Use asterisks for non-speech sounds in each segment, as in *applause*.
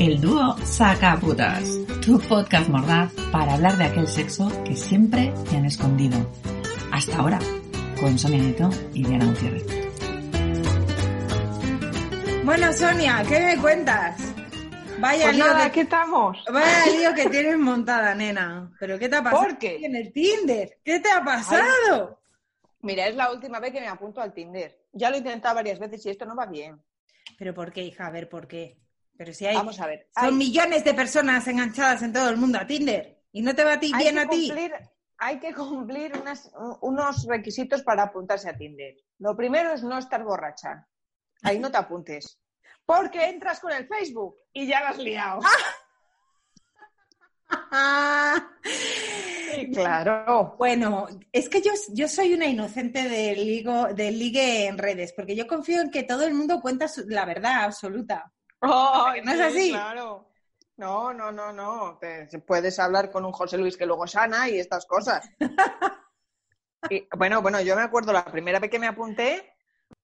El dúo Sacaputas, tu podcast mordaz para hablar de aquel sexo que siempre te han escondido. Hasta ahora, con Sonia Neto y Diana Gutiérrez. Bueno, Sonia, ¿qué me cuentas? Vaya Pues lío nada, que, aquí estamos. vaya lío que tienes montada, nena. ¿Pero qué te ha pasado ¿Por qué? en el Tinder? ¿Qué te ha pasado? Mira, es la última vez que me apunto al Tinder. Ya lo he intentado varias veces y esto no va bien. ¿Pero por qué, hija? A ver, ¿por qué? Pero si hay... Vamos a ver. Son hay- millones de personas enganchadas en todo el mundo a Tinder. ¿Y no te va a ti hay bien a ti? hay que cumplir unas- unos requisitos para apuntarse a Tinder. Lo primero es no estar borracha. Ahí no te apuntes. Porque entras con el Facebook y ya la has liado. *laughs* *laughs* Claro. Bueno, es que yo, yo soy una inocente del, ligo, del ligue en redes, porque yo confío en que todo el mundo cuenta su- la verdad absoluta. Ay, ¿No es sí, así? Claro. No, no, no, no. Te- puedes hablar con un José Luis que luego sana y estas cosas. *laughs* Y, bueno, bueno, yo me acuerdo la primera vez que me apunté,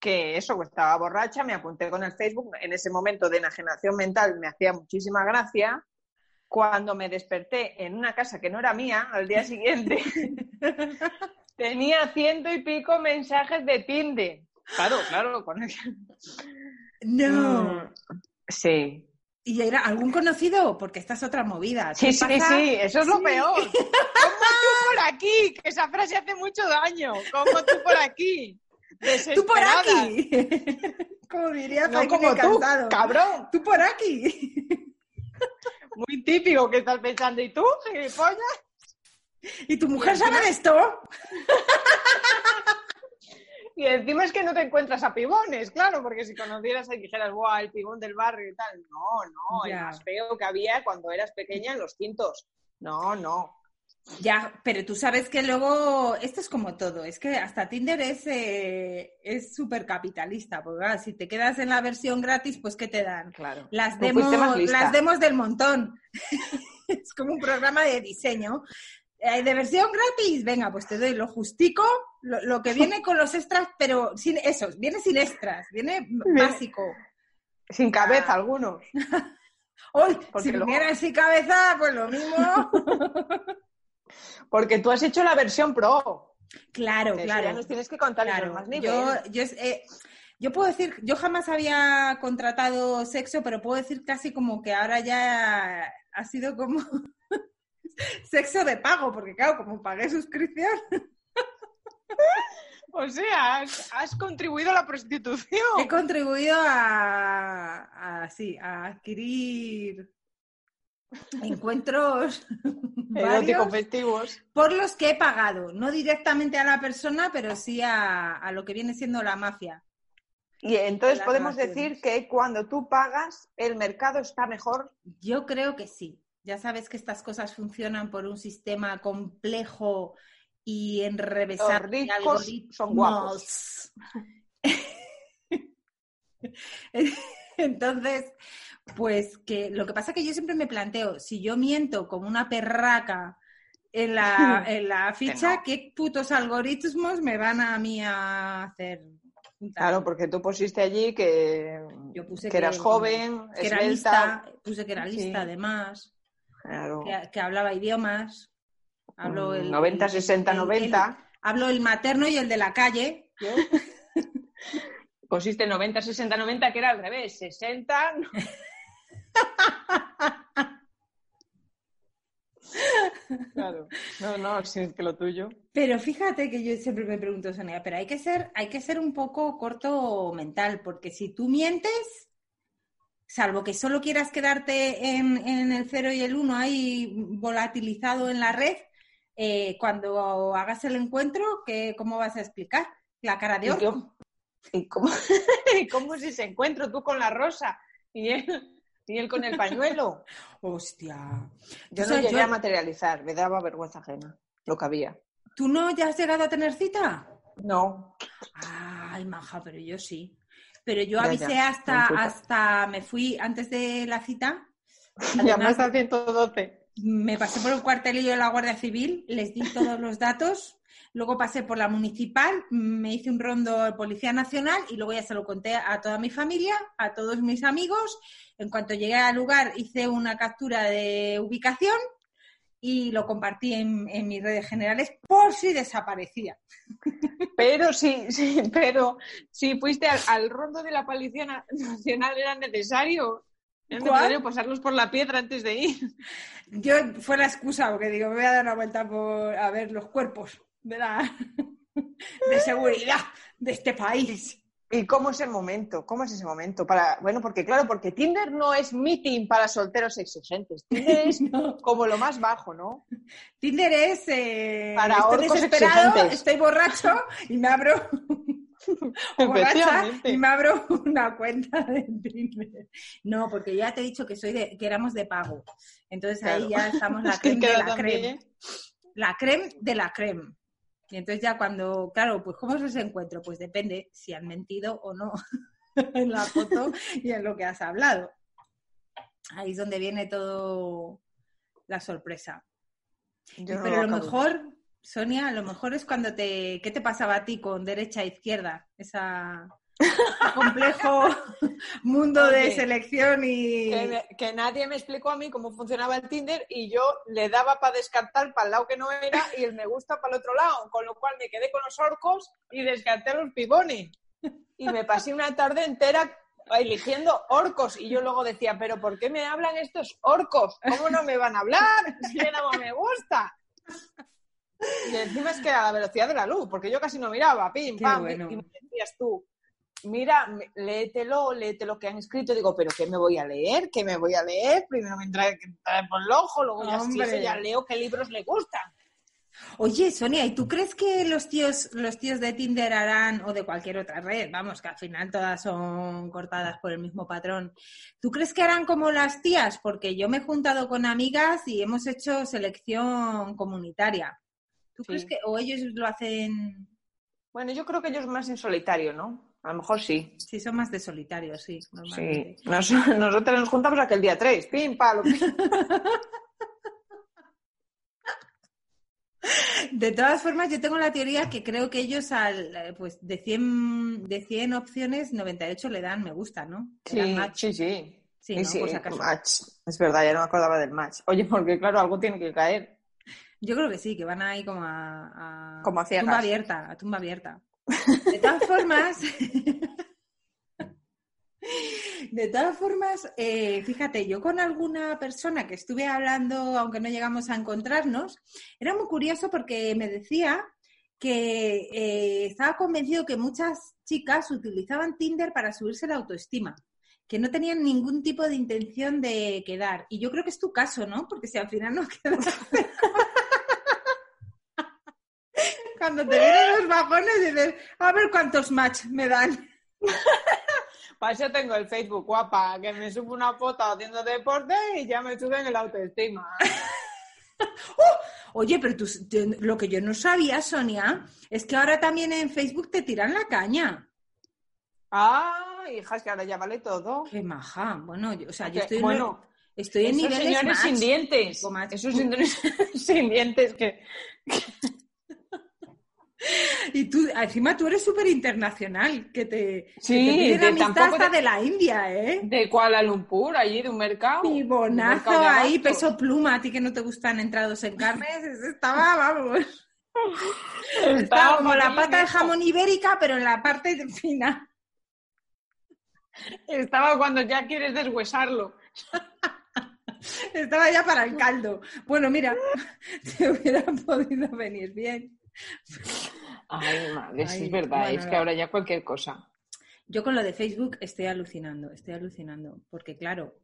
que eso, estaba borracha, me apunté con el Facebook. En ese momento de enajenación mental me hacía muchísima gracia. Cuando me desperté en una casa que no era mía, al día siguiente, *laughs* tenía ciento y pico mensajes de Tinder. Claro, claro, con el- No. Mm, Sí, ¿Y era algún conocido? Porque esta es otra movida. Sí, ¿Qué sí, pasa? sí, eso es lo peor. *laughs* Como tú por aquí, que esa frase hace mucho daño. Como tú por aquí. ¡Tú por aquí! *laughs* como diría No como tú, cabrón. ¡Tú por aquí! Típico que estás pensando. ¿Y tú, gilipollas? ¿Y tu mujer sabe de esto? Y encima es que no te encuentras a pibones, claro, porque si conocieras y dijeras, ¡buah, el pibón del barrio y tal! No, no, Ya. el más feo que había cuando eras pequeña en los quintos. No, no. Ya, pero tú sabes que luego, esto es como todo, es que hasta Tinder es eh, es súper capitalista, porque claro, si te quedas en la versión gratis, pues ¿qué te dan? Claro. Las fuiste más demos, las demos del montón. *laughs* es como un programa de diseño. Eh, de versión gratis, venga, pues te doy lo justico, lo, lo que viene con los extras, pero sin esos, viene sin extras, viene básico. Sin cabeza algunos. *laughs* Hoy, si luego- vinieran sin cabeza, pues lo mismo. *laughs* Porque tú has hecho la versión pro. claro, claro. Ya nos tienes que contar Claro, más niveles. yo, yo, eh, yo puedo decir, yo jamás había contratado sexo, pero puedo decir casi como que ahora ya ha sido como *laughs* sexo de pago, porque claro, como pagué suscripción, *laughs* O sea, has, has contribuido a la prostitución. he contribuido a, a, sí, a adquirir encuentros *laughs* varios festivos. por los que he pagado, no directamente a la persona, pero sí a, a lo que viene siendo la mafia. Y entonces Las podemos decir que cuando tú pagas, el mercado está mejor. Yo creo que sí. Ya sabes que estas cosas funcionan por un sistema complejo y enrevesado Los ricos algoritmos. son guapos. *laughs* *laughs* Entonces, pues que lo que pasa es que yo siempre me planteo, si yo miento como una perraca en la, *laughs* en la ficha, no. ¿qué putos algoritmos me van a mí a hacer? Claro, porque tú pusiste allí que, Yo puse que eras joven, que era lista, puse que era Sí. lista además. Claro. que, que hablaba idiomas. Hablo Mm, el, 90, el- 60, el- 90. el- hablo el materno y el de la calle. yo. *laughs* Pusiste 90, 60, 90, que era al revés. 60. *laughs* claro. No, no, si es que lo tuyo. Pero fíjate que yo siempre me pregunto, Sonia, pero hay que ser, hay que ser un poco corto mental, porque si tú mientes, salvo que solo quieras quedarte en, en el 0 y el 1 ahí volatilizado en la red, eh, cuando hagas el encuentro, ¿qué, ¿cómo vas a explicar? La cara de ¿Y orco. ¿Y cómo, *laughs* cómo es ese encuentro tú con la rosa y él, y él con el pañuelo? *laughs* Hostia. Yo O no llegué yo- a materializar, me daba vergüenza ajena lo que había. ¿Tú no ya has llegado a tener cita? No, Ay, maja, pero yo sí. Pero yo avisé ya, hasta, puta. hasta, me fui antes de la cita, llamaste al 112. me pasé por el cuartelillo de la Guardia Civil, les di todos los datos, luego pasé por la municipal, me hice un rondo de Policía Nacional y luego ya se lo conté a toda mi familia, a todos mis amigos. En cuanto llegué al lugar hice una captura de ubicación y lo compartí en, en mis redes generales por si desaparecía. *laughs* Pero sí, sí, pero si fuiste al, al rondo de la Policía Na- Nacional era necesario. ¿Cuál? necesario pasarlos por la piedra antes de ir. Yo fue la excusa, porque digo, me voy a dar una vuelta por a ver los cuerpos de, la, de seguridad de este país. ¿Y cómo es el momento? ¿Cómo es ese momento? Para, bueno, porque claro, porque Tinder no es meeting para solteros exigentes. Tinder es *laughs* No. como lo más bajo, ¿no? Tinder es eh, Para estoy desesperado, exigentes. estoy borracho y me abro *laughs* borracha y me abro una cuenta de Tinder. No, porque ya te he dicho que soy de, que éramos de pago. Entonces ahí ya estamos la *laughs* Es que creme de la creme. la creme de la creme. Y entonces ya cuando, claro, pues ¿cómo es ese encuentro? Pues depende si han mentido o no *laughs* en la foto y en lo que has hablado. Ahí es donde viene todo la sorpresa. Yo Pero lo lo mejor, Sonia, lo mejor es cuando te... ¿Qué te pasaba a ti con derecha e izquierda? Esa *laughs* complejo *laughs* mundo de selección y... Que, que nadie me explicó a mí cómo funcionaba el Tinder y yo le daba para descartar para el lado que no era y el me gusta para el otro lado, con lo cual me quedé con los orcos y descarté los pibones. Y me pasé una tarde entera eligiendo orcos y yo luego decía, pero ¿por qué me hablan estos orcos? ¿Cómo no me van a hablar? Si le daba me gusta. Y encima es que a la velocidad de la luz, porque yo casi no miraba, pim, Qué pam, bueno. y me decías tú, mira, léetelo, léete lo que han escrito. Digo, ¿pero qué me voy a leer? ¿Qué me voy a leer? Primero me entra por el ojo, luego ya, eso ya leo qué libros le gustan. Oye, Sonia, ¿y tú crees que los tíos, los tíos de Tinder harán, o de cualquier otra red, vamos, que al final todas son cortadas por el mismo patrón, ¿tú crees que harán como las tías? Porque yo me he juntado con amigas y hemos hecho selección comunitaria. ¿Tú Sí. crees que, o ellos lo hacen, Bueno, yo creo que ellos más en solitario, ¿no? A lo mejor sí. sí, son más de solitario, sí, Sí. Nos- *laughs* nosotros nos juntamos aquel día 3, pim, palo, pim. *laughs* De todas formas, yo tengo la teoría que creo que ellos al, eh, pues de 100, de 100 opciones, 98 le dan me gusta, ¿no? Sí, match. sí, sí. Sí, ¿no? sí, acaso. match. Es verdad, ya no me acordaba del match. Oye, porque claro, algo tiene que caer. Yo creo que sí, que van ahí como a, a Como a ciegas. tumba abierta, a tumba abierta. De todas *laughs* formas, *laughs* de todas formas, eh, fíjate, yo con alguna persona que estuve hablando, aunque no llegamos a encontrarnos, era muy curioso porque me decía que eh, estaba convencido que muchas chicas utilizaban Tinder para subirse la autoestima, que no tenían ningún tipo de intención de quedar. Y yo creo que es tu caso, ¿no? Porque si al final no *laughs* quedas... Cuando te vienen los bajones dices, a ver cuántos match me dan. *laughs* Para eso tengo el Facebook, guapa, que me subo una foto haciendo deporte y ya me suben el autoestima. *laughs* Oye, pero tú, lo que yo no sabía, Sonia, es que ahora también en Facebook te tiran la caña. Ah, hija, es que ahora ya vale todo. Qué maja. Bueno, yo- o sea, yo estoy en, bueno, estoy en Esos niveles señores sin dientes. Esos señores *laughs* sin dientes que... *laughs* Y tú, encima tú eres súper internacional, que te, Sí, que te piden de- amistad hasta de la India, ¿eh? De Kuala Lumpur, allí de un mercado. Y Un bonazo mercado ahí, peso pluma, a ti que no te gustan entrados en carnes, estaba, vamos. *laughs* Estaba Estaba como la pata de jamón ibérica, pero en la parte final. Estaba cuando ya quieres deshuesarlo. *laughs* Estaba ya para el caldo. Bueno, mira, te hubiera podido venir bien. Ay, madre, Ay, es verdad, bueno, es que ahora ya cualquier cosa. Yo con lo de Facebook estoy alucinando, estoy alucinando, porque claro,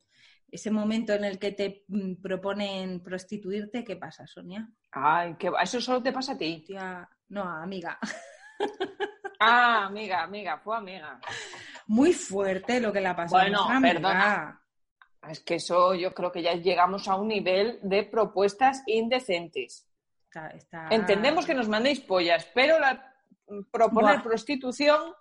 ese momento en el que te mm, proponen prostituirte, ¿qué pasa, Sonia? Ay, que eso solo te pasa a ti. Tía, no, amiga. *laughs* Ah, amiga, amiga, fue amiga. Muy fuerte lo que le ha pasado. Bueno, a perdona. Es que eso yo creo que ya llegamos a un nivel de propuestas indecentes. Está- está- Entendemos que nos mandéis pollas, pero la, proponer Buah. prostitución,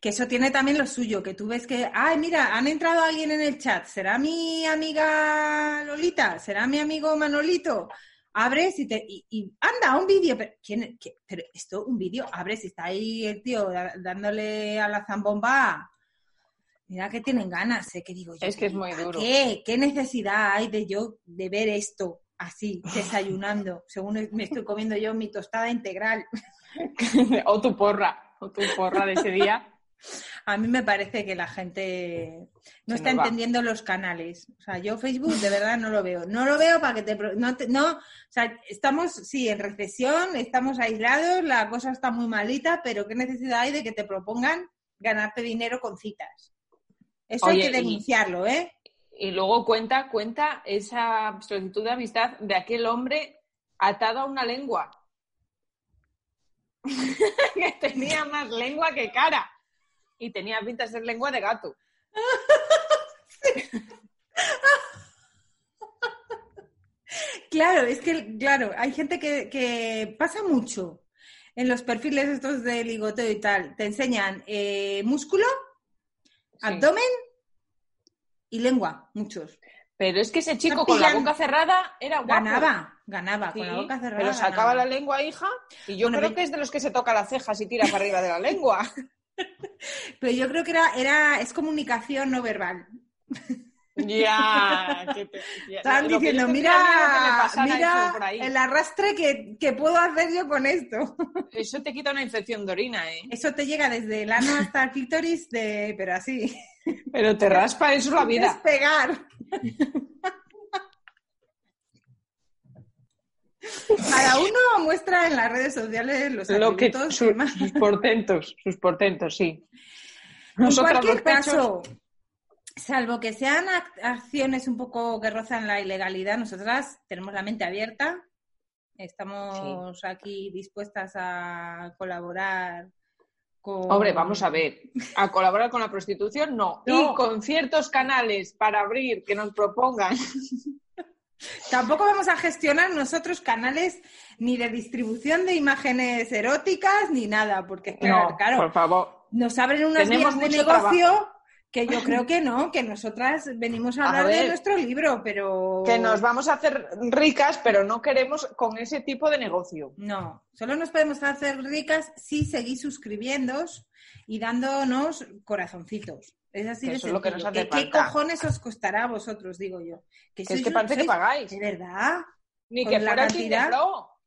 Que eso tiene también lo suyo, que tú ves que, ay, mira, han entrado alguien en el chat, ¿será mi amiga Lolita? ¿Será mi amigo Manolito? Abres y te, y, y anda, un vídeo, pero, ¿quién, qué- pero esto, un vídeo, abres y está ahí el tío dándole a la zambomba. Mira que tienen ganas, ¿eh? que digo yo. Es que es muy ¿para duro. ¿Qué? ¿Qué necesidad hay de yo de ver esto así, desayunando, según me estoy comiendo yo mi tostada integral? *laughs* o tu porra, o tu porra de ese día. A mí me parece que la gente no Se está va. entendiendo los canales. O sea, yo Facebook de verdad no lo veo. No lo veo para que te... pro- No, te- no, o sea, estamos, sí, en recesión, estamos aislados, la cosa está muy malita, pero ¿qué necesidad hay de que te propongan ganarte dinero con citas? Eso Oye, hay que denunciarlo, ¿eh? Y luego cuenta, cuenta esa solicitud de amistad de aquel hombre atado a una lengua. *laughs* que tenía más lengua que cara. Y tenía pinta de ser lengua de gato. *laughs* Claro, es que, claro, hay gente que, que pasa mucho en los perfiles estos de ligoteo y tal. Te enseñan eh, músculo, Sí. abdomen y lengua, muchos. Pero es que ese chico con la boca cerrada era guapo. Ganaba, ganaba, con la boca cerrada. Pero sacaba ganaba. la lengua, hija, y yo Bueno, creo pero- que es de los que se toca las cejas y tira para arriba de la lengua. *laughs* Pero yo creo que era, era, es comunicación no verbal. *laughs* ya, que te- ya- Estaban lo que diciendo, que mira, mira por ahí. el arrastre que, que puedo hacer yo con esto. Eso te quita una infección de orina, ¿eh? Eso te llega desde el ano hasta el clítoris, de, pero así. Pero te raspa eso la vida. Despegar. Cada uno muestra en las redes sociales los Lo que, su- sus portentos, sus portentos, sí. En Nosotras cualquier pechos- caso, salvo que sean ac- acciones un poco que rozan la ilegalidad, nosotras tenemos la mente abierta, estamos aquí dispuestas a colaborar con... Hombre, vamos a ver, a colaborar con la prostitución no. No. Y con ciertos canales para abrir que nos propongan. *laughs* Tampoco vamos a gestionar nosotros canales ni de distribución de imágenes eróticas ni nada, porque claro, No, claro, por favor. nos abren unas Tenemos vías de negocio que yo creo que no, que nosotras venimos a A hablar de nuestro libro, pero Que nos vamos a hacer ricas, pero no queremos con ese tipo de negocio. no, solo nos podemos hacer ricas si seguís suscribiéndoos y dándonos corazoncitos. Es así Que de eso es lo que nos hace ¿Qué, qué cojones os costará a vosotros, digo yo? Que es que parece que pagáis. ¿De verdad? Ni que la fuera de cantidad.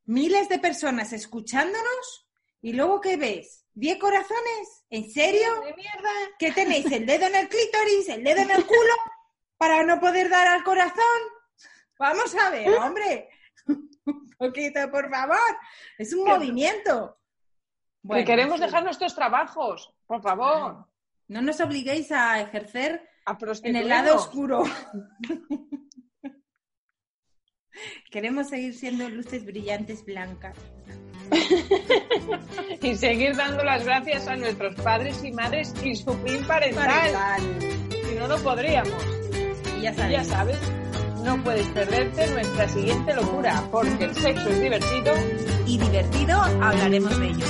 Miles de personas escuchándonos y luego ¿qué ves? ¿Diez corazones? ¿En serio? ¡De mierda! ¿Qué tenéis? ¿El dedo en el clítoris? ¿El dedo en el culo? ¿Para no poder dar al corazón? Vamos a ver, hombre. Un poquito, por favor. Es un movimiento. Bueno, que queremos sí. dejar nuestros trabajos, por favor. No nos obliguéis a ejercer A en el lado oscuro. Queremos seguir siendo luces brillantes blancas. *laughs* Y seguir dando las gracias a nuestros padres y madres y su pin parental. Parental. Si no, no podríamos. Y ya Y sabéis. ya sabes, no puedes perderte nuestra siguiente locura, porque el sexo es divertido y divertido hablaremos de ello.